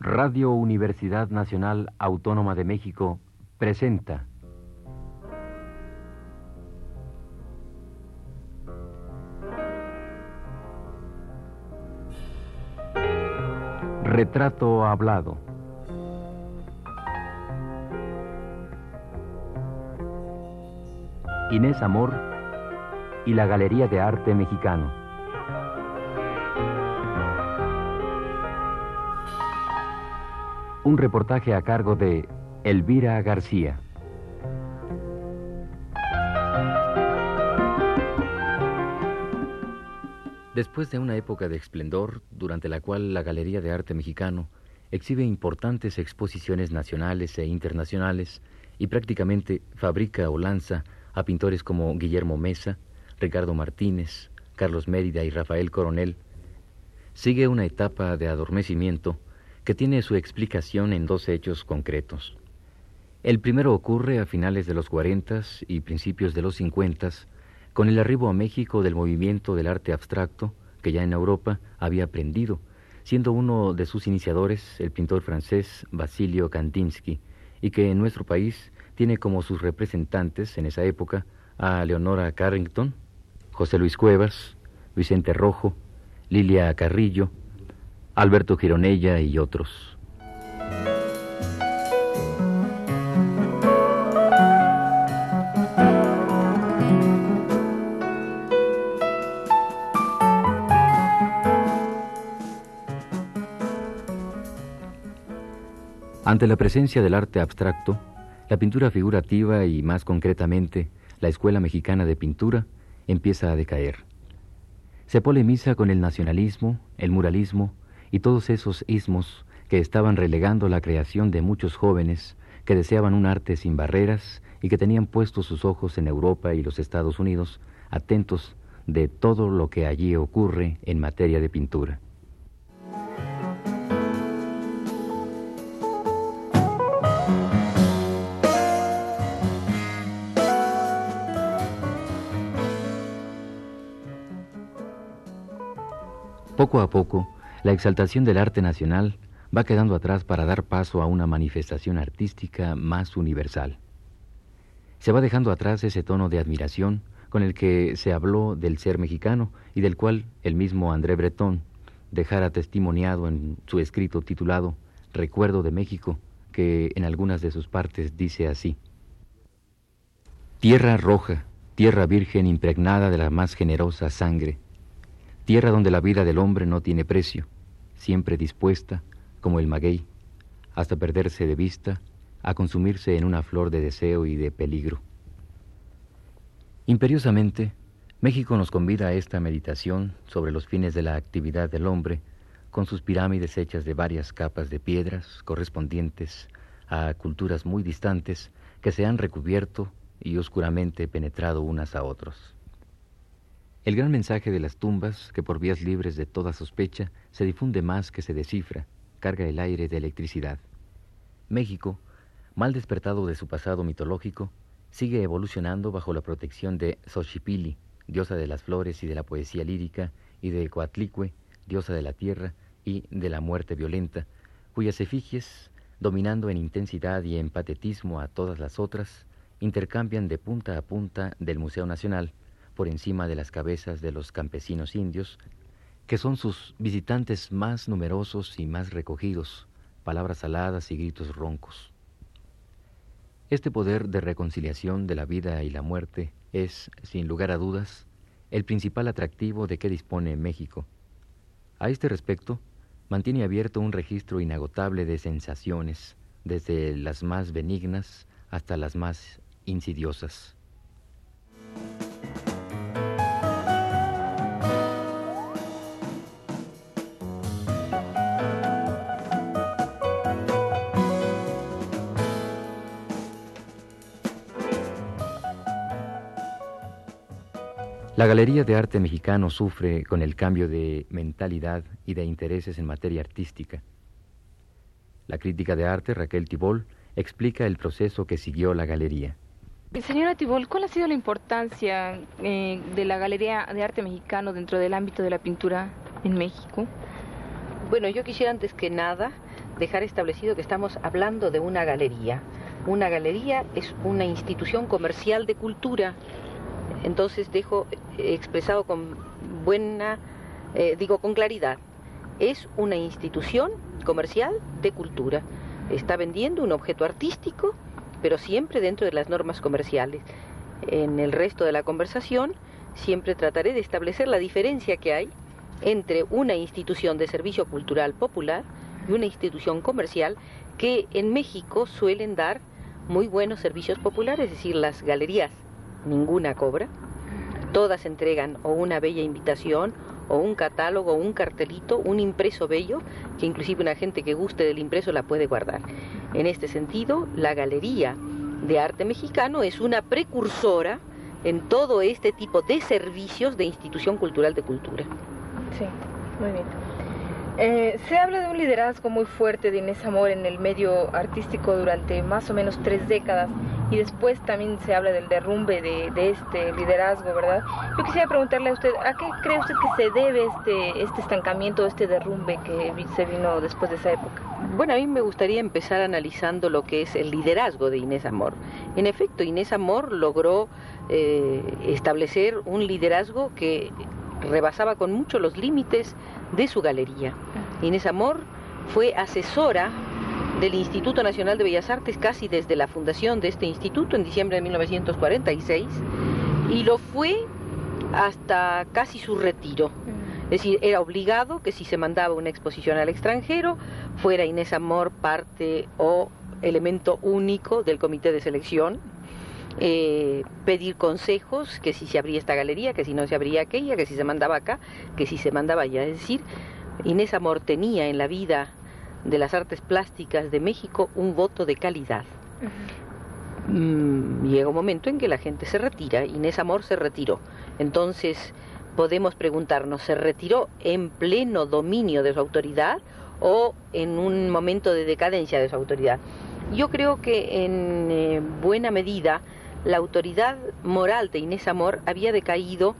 Radio Universidad Nacional Autónoma de México presenta Retrato Hablado. Inés Amor y la Galería de Arte Mexicano. Un reportaje a cargo de Elvira García. Después de una época de esplendor, durante la cual la Galería de Arte Mexicano exhibe importantes exposiciones nacionales e internacionales y prácticamente fabrica o lanza a pintores como Guillermo Mesa, Ricardo Martínez, Carlos Mérida y Rafael Coronel, sigue una etapa de adormecimiento que tiene su explicación en dos hechos concretos. El primero ocurre a finales de los 40 y principios de los 50 con el arribo a México del movimiento del arte abstracto que ya en Europa había aprendido, siendo uno de sus iniciadores el pintor francés Basilio Kandinsky, y que en nuestro país tiene como sus representantes en esa época a Leonora Carrington, José Luis Cuevas, Vicente Rojo, Lilia Carrillo, Alberto Gironella y otros. Ante la presencia del arte abstracto, la pintura figurativa y más concretamente la Escuela Mexicana de Pintura empieza a decaer. Se polemiza con el nacionalismo, el muralismo y todos esos ismos que estaban relegando la creación de muchos jóvenes que deseaban un arte sin barreras y que tenían puestos sus ojos en Europa y los Estados Unidos, atentos de todo lo que allí ocurre en materia de pintura. Poco a poco, la exaltación del arte nacional va quedando atrás para dar paso a una manifestación artística más universal. Se va dejando atrás ese tono de admiración con el que se habló del ser mexicano y del cual el mismo André Breton dejara testimoniado en su escrito titulado Recuerdo de México, que en algunas de sus partes dice así. Tierra roja, tierra virgen impregnada de la más generosa sangre, tierra donde la vida del hombre no tiene precio, siempre dispuesta, como el maguey, hasta perderse de vista, a consumirse en una flor de deseo y de peligro. Imperiosamente, México nos convida a esta meditación sobre los fines de la actividad del hombre, con sus pirámides hechas de varias capas de piedras correspondientes a culturas muy distantes que se han recubierto y oscuramente penetrado unas a otros. El gran mensaje de las tumbas, que por vías libres de toda sospecha se difunde más que se descifra, carga el aire de electricidad. México, mal despertado de su pasado mitológico, sigue evolucionando bajo la protección de Xochipilli, diosa de las flores y de la poesía lírica, y de Coatlicue, diosa de la tierra y de la muerte violenta, cuyas efigies, dominando en intensidad y en patetismo a todas las otras, intercambian de punta a punta del Museo Nacional por encima de las cabezas de los campesinos indios, que son sus visitantes más numerosos y más recogidos, palabras aladas y gritos roncos. Este poder de reconciliación de la vida y la muerte es, sin lugar a dudas, el principal atractivo de que dispone México. A este respecto, mantiene abierto un registro inagotable de sensaciones, desde las más benignas hasta las más insidiosas. La Galería de Arte Mexicano sufre con el cambio de mentalidad y de intereses en materia artística. La crítica de arte, Raquel Tibol, explica el proceso que siguió la galería. Señora Tibol, ¿cuál ha sido la importancia eh, de la Galería de Arte Mexicano dentro del ámbito de la pintura en México? Bueno, yo quisiera antes que nada dejar establecido que estamos hablando de una galería. Una galería es una institución comercial de cultura. Entonces dejo expresado con buena, eh, digo con claridad, es una institución comercial de cultura. Está vendiendo un objeto artístico, pero siempre dentro de las normas comerciales. En el resto de la conversación siempre trataré de establecer la diferencia que hay entre una institución de servicio cultural popular y una institución comercial que en México suelen dar muy buenos servicios populares, es decir, las galerías ninguna cobra, todas entregan o una bella invitación o un catálogo, un cartelito, un impreso bello, que inclusive una gente que guste del impreso la puede guardar. En este sentido, la Galería de Arte Mexicano es una precursora en todo este tipo de servicios de institución cultural de cultura. Sí, muy bien. Eh, se habla de un liderazgo muy fuerte de Inés Amor en el medio artístico durante más o menos tres décadas y después también se habla del derrumbe de, este liderazgo, ¿verdad? Yo quisiera preguntarle a usted, ¿a qué cree usted que se debe este, este estancamiento, este derrumbe que se vino después de esa época? Bueno, a mí me gustaría empezar analizando lo que es el liderazgo de Inés Amor. En efecto, Inés Amor logró eh, establecer un liderazgo que rebasaba con mucho los límites de su galería. Inés Amor fue asesora del Instituto Nacional de Bellas Artes casi desde la fundación de este instituto en diciembre de 1946 y lo fue hasta casi su retiro. Es decir, era obligado que si se mandaba una exposición al extranjero, fuera Inés Amor parte o elemento único del comité de selección eh, pedir consejos, que si se abría esta galería, que si no se abría aquella, que si se mandaba acá, que si se mandaba allá. Es decir, Inés Amor tenía en la vida de las artes plásticas de México un voto de calidad. Mm, llega un momento en que la gente se retira, Inés Amor se retiró. Entonces podemos preguntarnos, ¿se retiró en pleno dominio de su autoridad o en un momento de decadencia de su autoridad? Yo creo que en eh, buena medida la autoridad moral de Inés Amor había decaído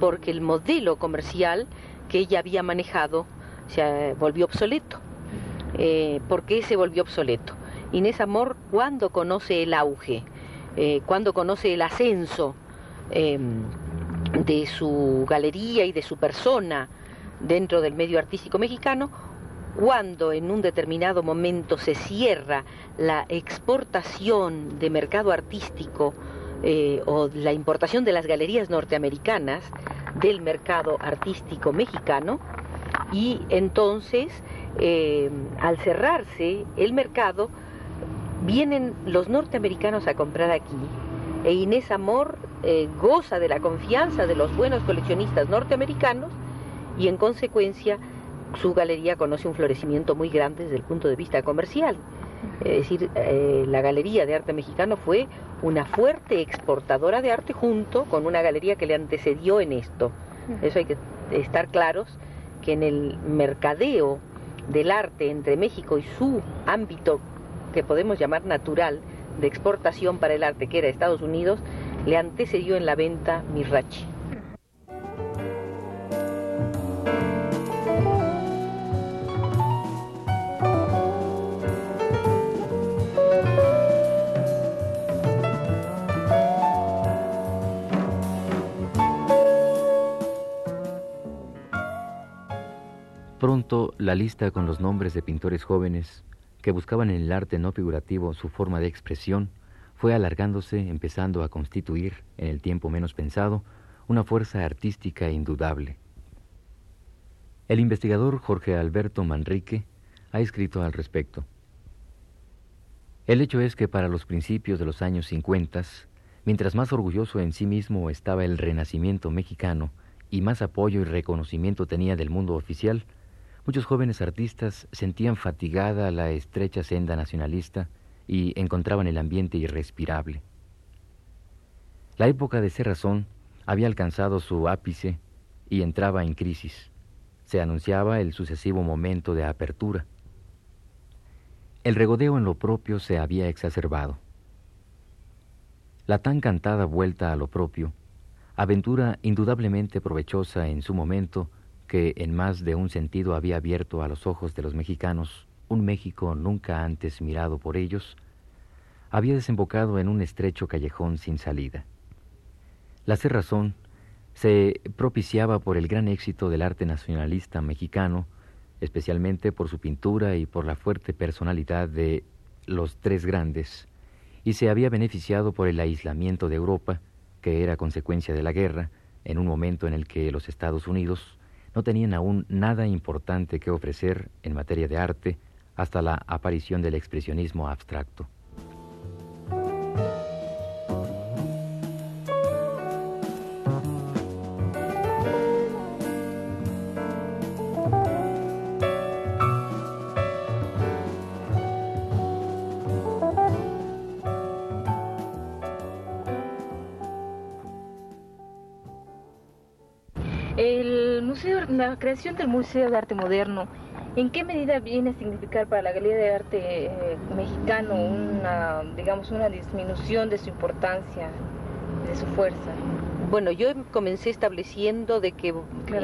porque el modelo comercial que ella había manejado se volvió obsoleto. Eh, ¿Por qué se volvió obsoleto? Inés Amor, cuando conoce el auge, eh, cuando conoce el ascenso em, de su galería y de su persona dentro del medio artístico mexicano, cuando en un determinado momento se cierra la exportación de mercado artístico eh, o la importación de las galerías norteamericanas del mercado artístico mexicano y entonces eh, al cerrarse el mercado vienen los norteamericanos a comprar aquí e Inés Amor eh, goza de la confianza de los buenos coleccionistas norteamericanos y en consecuencia su galería conoce un florecimiento muy grande desde el punto de vista comercial. Es decir, eh, la Galería de Arte Mexicano fue una fuerte exportadora de arte junto con una galería que le antecedió en esto. Eso hay que estar claros que en el mercadeo del arte entre México y su ámbito que podemos llamar natural de exportación para el arte, que era Estados Unidos, le antecedió en la venta Mirrachi. Pronto la lista con los nombres de pintores jóvenes que buscaban en el arte no figurativo su forma de expresión fue alargándose, empezando a constituir, en el tiempo menos pensado, una fuerza artística indudable. El investigador Jorge Alberto Manrique ha escrito al respecto. El hecho es que para los principios de los años 50, mientras más orgulloso en sí mismo estaba el renacimiento mexicano y más apoyo y reconocimiento tenía del mundo oficial, Muchos jóvenes artistas sentían fatigada la estrecha senda nacionalista y encontraban el ambiente irrespirable. La época de Serrazón había alcanzado su ápice y entraba en crisis. Se anunciaba el sucesivo momento de apertura. El regodeo en lo propio se había exacerbado. La tan cantada vuelta a lo propio, aventura indudablemente provechosa en su momento, que en más de un sentido había abierto a los ojos de los mexicanos un México nunca antes mirado por ellos, había desembocado en un estrecho callejón sin salida. La cerrazón se propiciaba por el gran éxito del arte nacionalista mexicano, especialmente por su pintura y por la fuerte personalidad de los tres grandes, y se había beneficiado por el aislamiento de Europa, que era consecuencia de la guerra, en un momento en el que los Estados Unidos no tenían aún nada importante que ofrecer en materia de arte hasta la aparición del expresionismo abstracto. Museo de Arte Moderno, ¿en qué medida viene a significar para la Galería de Arte eh, mexicano una, digamos, una disminución de su importancia, de su fuerza? Bueno, yo comencé estableciendo de que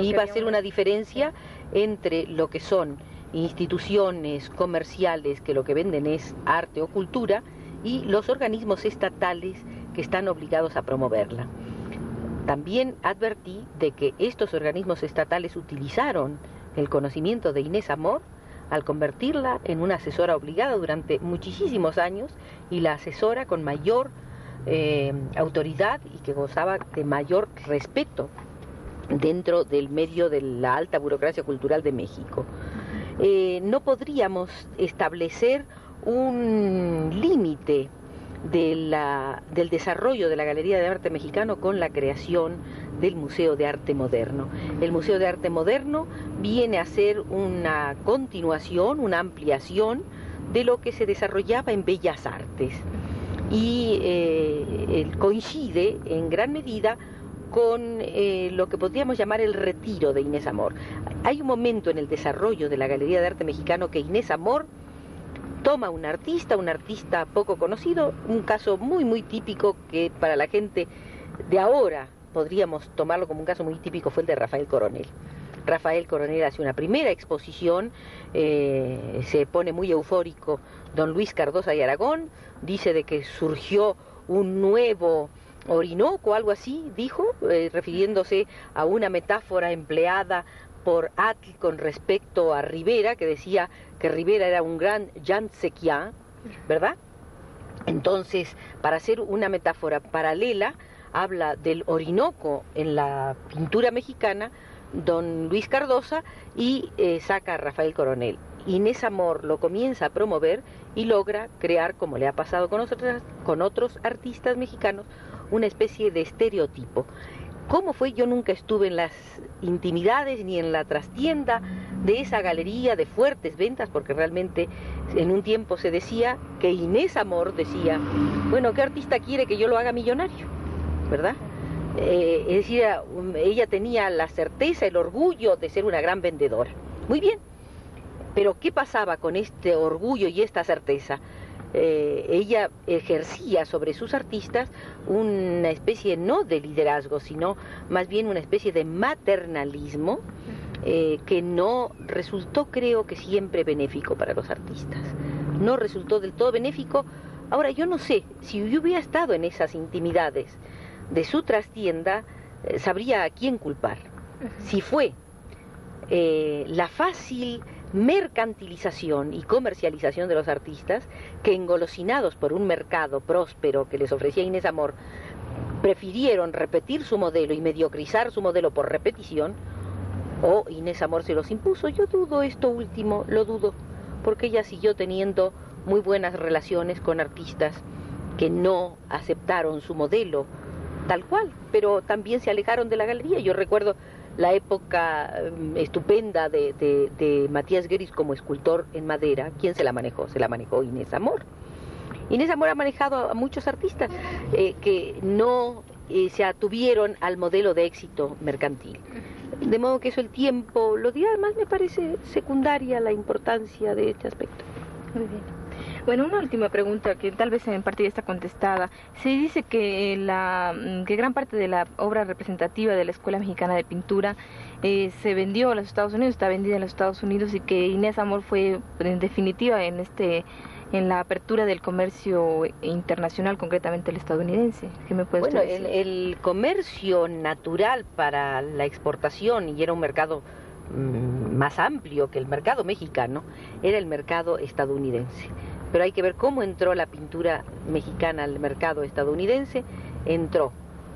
iba a ser una diferencia entre lo que son instituciones comerciales que lo que venden es arte o cultura y los organismos estatales que están obligados a promoverla. También advertí de que estos organismos estatales utilizaron el conocimiento de Inés Amor al convertirla en una asesora obligada durante muchísimos años y la asesora con mayor eh, autoridad y que gozaba de mayor respeto dentro del medio de la alta burocracia cultural de México. Eh, no podríamos establecer un límite del desarrollo de la Galería de Arte Mexicano con la creación del Museo de Arte Moderno. El Museo de Arte Moderno viene a ser una continuación, una ampliación de lo que se desarrollaba en Bellas Artes y eh, coincide en gran medida con eh, lo que podríamos llamar el retiro de Inés Amor. Hay un momento en el desarrollo de la Galería de Arte Mexicano que Inés Amor toma un artista, un artista poco conocido, un caso muy, muy típico que para la gente de ahora podríamos tomarlo como un caso muy típico fue el de Rafael Coronel. Rafael Coronel hace una primera exposición, eh, se pone muy eufórico don Luis Cardosa y Aragón, dice de que surgió un nuevo Orinoco, algo así, dijo, eh, refiriéndose a una metáfora empleada por Atl con respecto a Rivera, que decía que Rivera era un gran Sequia, ¿verdad? Entonces, para hacer una metáfora paralela, habla del Orinoco en la pintura mexicana, don Luis Cardosa, y eh, saca a Rafael Coronel. Inés Amor lo comienza a promover y logra crear, como le ha pasado con, con otros artistas mexicanos, una especie de estereotipo. ¿Cómo fue? Yo nunca estuve en las intimidades ni en la trastienda de esa galería de fuertes ventas, porque realmente en un tiempo se decía que Inés Amor decía, bueno, ¿qué artista quiere que yo lo haga millonario? ¿Verdad? Eh, es decir, ella tenía la certeza, el orgullo de ser una gran vendedora. Muy bien, pero ¿qué pasaba con este orgullo y esta certeza? Eh, ella ejercía sobre sus artistas una especie no de liderazgo, sino más bien una especie de maternalismo eh, que no resultó, creo que siempre benéfico para los artistas. No resultó del todo benéfico. Ahora, yo no sé, si yo hubiera estado en esas intimidades de su trastienda, eh, sabría a quién culpar. Si fue la fácil mercantilización y comercialización de los artistas que engolosinados por un mercado próspero que les ofrecía Inés Amor, prefirieron repetir su modelo y mediocrizar su modelo por repetición, o Inés Amor se los impuso. Yo dudo esto último, lo dudo, porque ella siguió teniendo muy buenas relaciones con artistas que no aceptaron su modelo tal cual, pero también se alejaron de la galería. Yo recuerdo la época mm, estupenda de, Matías Gueris como escultor en madera, ¿quién se la manejó? Se la manejó Inés Amor. Inés Amor ha manejado a muchos artistas eh, que no eh, se atuvieron al modelo de éxito mercantil. De modo que eso el tiempo lo dirá, además me parece secundaria la importancia de este aspecto. Muy bien. Bueno, una última pregunta que tal vez en parte ya está contestada. Se dice que, la, mm, que gran parte de la obra representativa de la Escuela Mexicana de Pintura eh, se vendió a los Estados Unidos, está vendida en los Estados Unidos y que Inés Amor fue en definitiva en este en la apertura del comercio internacional, concretamente el estadounidense. ¿Qué me puedes bueno, decir? El, el comercio natural para la exportación, y era un mercado mm, más amplio que el mercado mexicano, era el mercado estadounidense. Pero hay que ver cómo entró la pintura mexicana al mercado estadounidense. Entró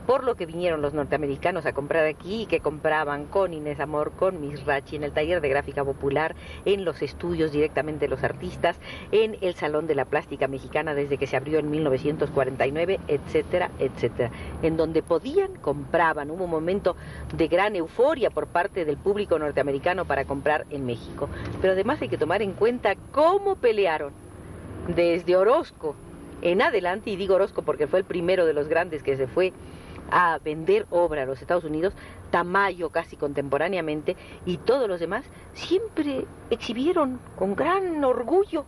por lo que vinieron los norteamericanos a comprar aquí y que compraban con Inés Amor, con Misrachi, en el taller de gráfica popular, en los estudios directamente los artistas, en el Salón de la Plástica Mexicana desde que se abrió en 1949, etcétera, etcétera. En donde podían, compraban. Hubo un momento de gran euforia por parte del público norteamericano para comprar en México. Pero además hay que tomar en cuenta cómo pelearon desde Orozco en adelante, y digo Orozco porque fue el primero de los grandes que se fue a vender obra a los Estados Unidos, Tamayo casi contemporáneamente, y todos los demás siempre exhibieron con gran orgullo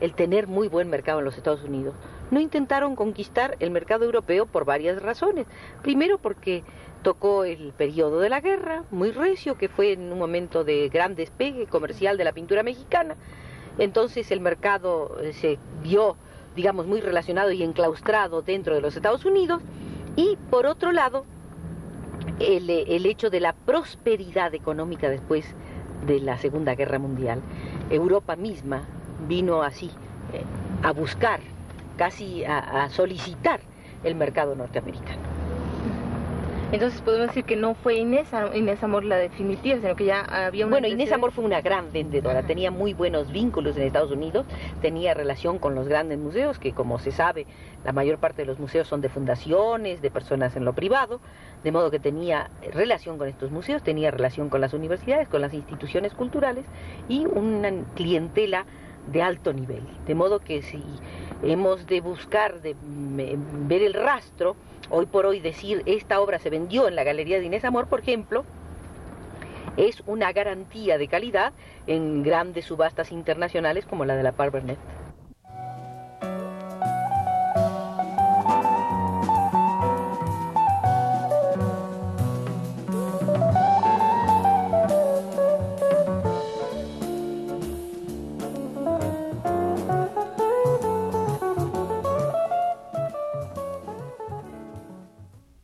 el tener muy buen mercado en los Estados Unidos. No intentaron conquistar el mercado europeo por varias razones. Primero porque tocó el periodo de la guerra, muy recio, que fue en un momento de gran despegue comercial de la pintura mexicana. Entonces el mercado eh, se vio, digamos, muy relacionado y enclaustrado dentro de los Estados Unidos. Y por otro lado, el, hecho de la prosperidad económica después de la Segunda Guerra Mundial. Europa misma vino así eh, a buscar, casi a solicitar el mercado norteamericano. Entonces podemos decir que no fue Inés, Inés Amor la definitiva, sino que ya había una... Bueno, Inés Amor fue una gran vendedora, tenía muy buenos vínculos en Estados Unidos, tenía relación con los grandes museos, que como se sabe, la mayor parte de los museos son de fundaciones, de personas en lo privado, de modo que tenía relación con estos museos, tenía relación con las universidades, con las instituciones culturales y una clientela de alto nivel. De modo que si hemos de buscar, de ver el rastro, hoy por hoy decir esta obra se vendió en la Galería de Inés Amor, por ejemplo, es una garantía de calidad en grandes subastas internacionales como la de la Par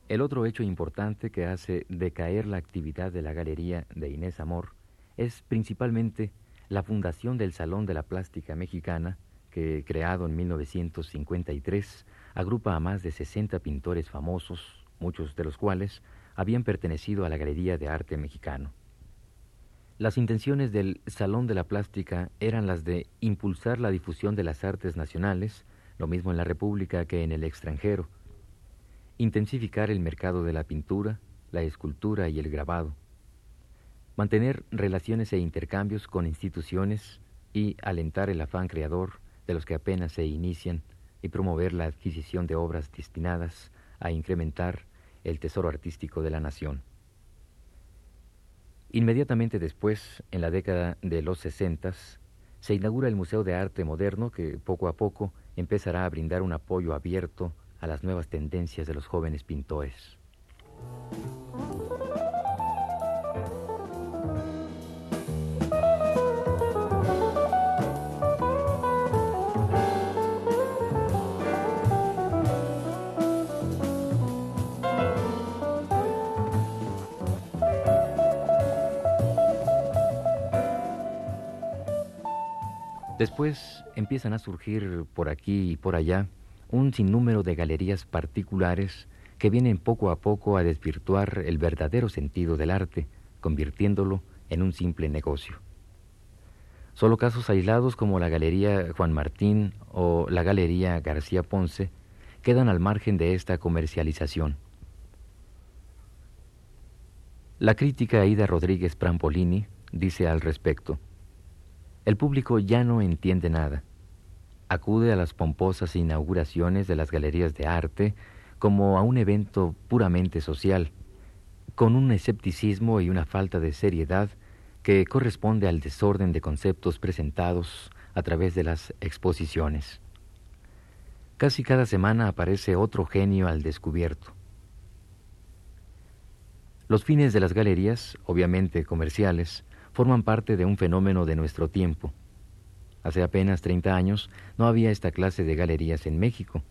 El otro hecho importante que hace decaer la actividad de la Galería de Inés Amor es principalmente la fundación del Salón de la Plástica Mexicana, que, creado en 1953, agrupa a más de 60 pintores famosos, muchos de los cuales habían pertenecido a la Galería de Arte Mexicano. Las intenciones del Salón de la Plástica eran las de impulsar la difusión de las artes nacionales, lo mismo en la República que en el extranjero, intensificar el mercado de la pintura, la escultura y el grabado, mantener relaciones e intercambios con instituciones y alentar el afán creador de los que apenas se inician y promover la adquisición de obras destinadas a incrementar el tesoro artístico de la nación. Inmediatamente después, en la década de los sesentas, se inaugura el Museo de Arte Moderno que poco a poco empezará a brindar un apoyo abierto a las nuevas tendencias de los jóvenes pintores. Después empiezan a surgir por aquí y por allá un sinnúmero de galerías particulares que vienen poco a poco a desvirtuar el verdadero sentido del arte, convirtiéndolo en un simple negocio. Solo casos aislados como la Galería Juan Martín o la Galería García Ponce quedan al margen de esta comercialización. La crítica Aida Rodríguez Prampolini dice al respecto, el público ya no entiende nada acude a las pomposas inauguraciones de las galerías de arte como a un evento puramente social, con un escepticismo y una falta de seriedad que corresponde al desorden de conceptos presentados a través de las exposiciones. Casi cada semana aparece otro genio al descubierto. Los fines de las galerías, obviamente comerciales, forman parte de un fenómeno de nuestro tiempo. Hace apenas 30 años no había esta clase de galerías en México.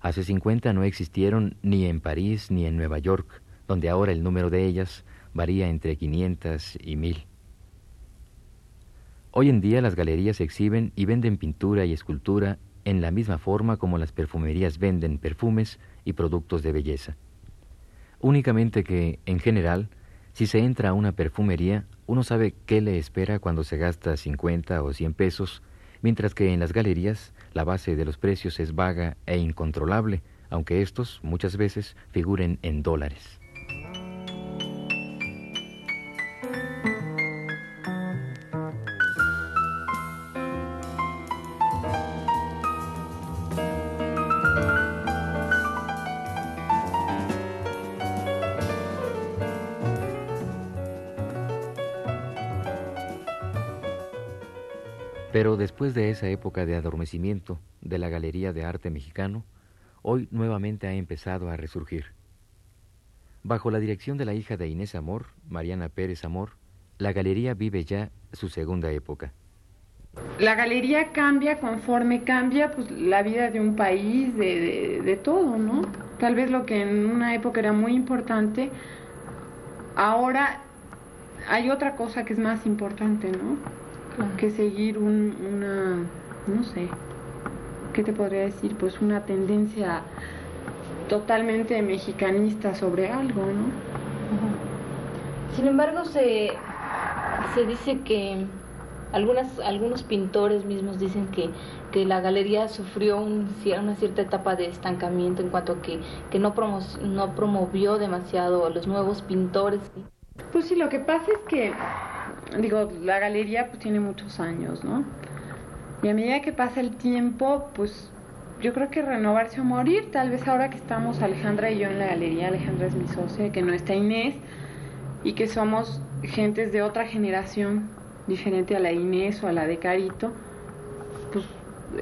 Hace 50 no existieron ni en París ni en Nueva York, donde ahora el número de ellas varía entre 500 y 1000. Hoy en día las galerías exhiben y venden pintura y escultura en la misma forma como las perfumerías venden perfumes y productos de belleza. Únicamente que, en general, si se entra a una perfumería, uno sabe qué le espera cuando se gasta 50 o 100 pesos, mientras que en las galerías la base de los precios es vaga e incontrolable, aunque estos muchas veces figuren en dólares. Pero después de esa época de adormecimiento de la Galería de Arte Mexicano, hoy nuevamente ha empezado a resurgir. Bajo la dirección de la hija de Inés Amor, Mariana Pérez Amor, la galería vive ya su segunda época. La galería cambia conforme cambia pues, la vida de un país, de, de todo, ¿no? Tal vez lo que en una época era muy importante, ahora hay otra cosa que es más importante, ¿no? Que seguir un, una, no sé, ¿qué te podría decir? Pues una tendencia totalmente mexicanista sobre algo, ¿no? Sin embargo, se, se dice que algunas, algunos pintores mismos dicen que, que la galería sufrió un, una cierta etapa de estancamiento en cuanto a que, que no, no promovió demasiado a los nuevos pintores. Pues sí, lo que pasa es que digo, la galería pues tiene muchos años, ¿no? Y a medida que pasa el tiempo, pues yo creo que renovarse o morir, tal vez ahora que estamos Alejandra y yo en la galería, Alejandra es mi socia, que no está Inés, y que somos gentes de otra generación, diferente a la Inés o a la de Carito, pues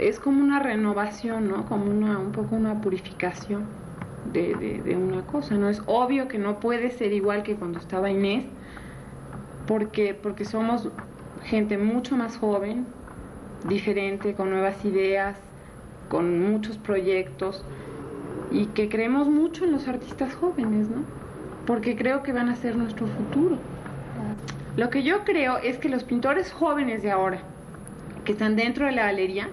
es como una renovación, ¿no? Como una, un poco una purificación de, de, de una cosa, ¿no? Es obvio que no puede ser igual que cuando estaba Inés, porque, porque somos gente mucho más joven, diferente, con nuevas ideas, con muchos proyectos y que creemos mucho en los artistas jóvenes, ¿no? Porque creo que van a ser nuestro futuro. Lo que yo creo es que los pintores jóvenes de ahora, que están dentro de la galería,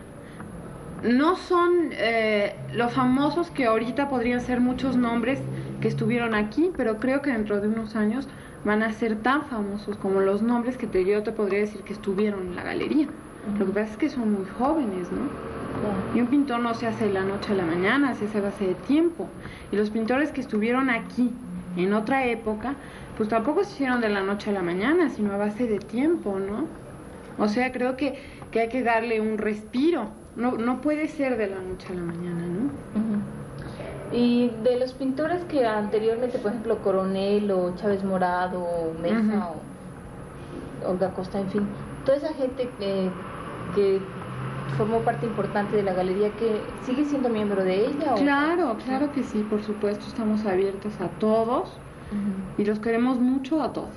no son eh, los famosos que ahorita podrían ser muchos nombres que estuvieron aquí, pero creo que dentro de unos años van a ser tan famosos como los nombres que te, yo te podría decir que estuvieron en la galería. Lo que pasa es que son muy jóvenes, ¿no? Y un pintor no se hace de la noche a la mañana, se hace a base de tiempo. Y los pintores que estuvieron aquí en otra época, pues tampoco se hicieron de la noche a la mañana, sino a base de tiempo, ¿no? O sea, creo que, que hay que darle un respiro. No, no puede ser de la noche a la mañana, ¿no? Y de los pintores que anteriormente, por ejemplo, Coronel o Chávez Morado o Mesa o Olga Costa, en fin, toda esa gente que, que formó parte importante de la galería, que sigue siendo miembro de ella. Claro, claro que sí, por supuesto, estamos abiertos a todos y los queremos mucho a todos.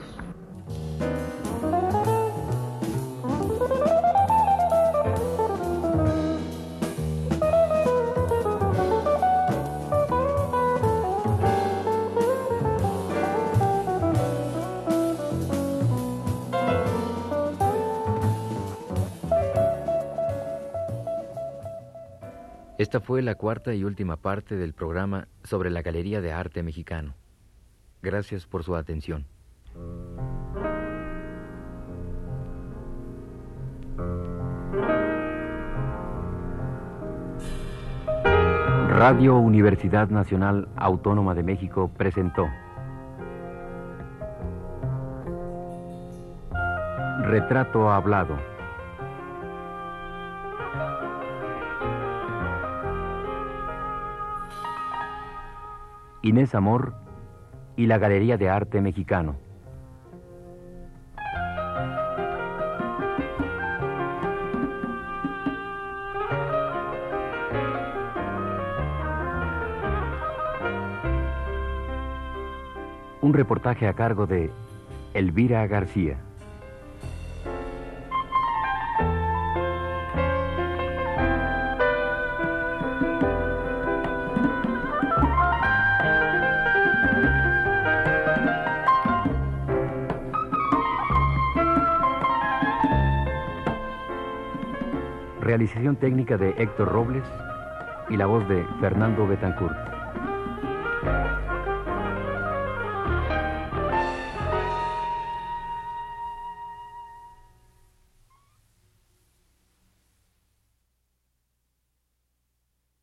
Esta fue la cuarta y última parte del programa sobre la Galería de Arte Mexicano. Gracias por su atención. Radio Universidad Nacional Autónoma de México presentó Retrato Hablado. Inés Amor y la Galería de Arte Mexicano. Un reportaje a cargo de Elvira García. Técnica de Héctor Robles y la voz de Fernando Betancourt.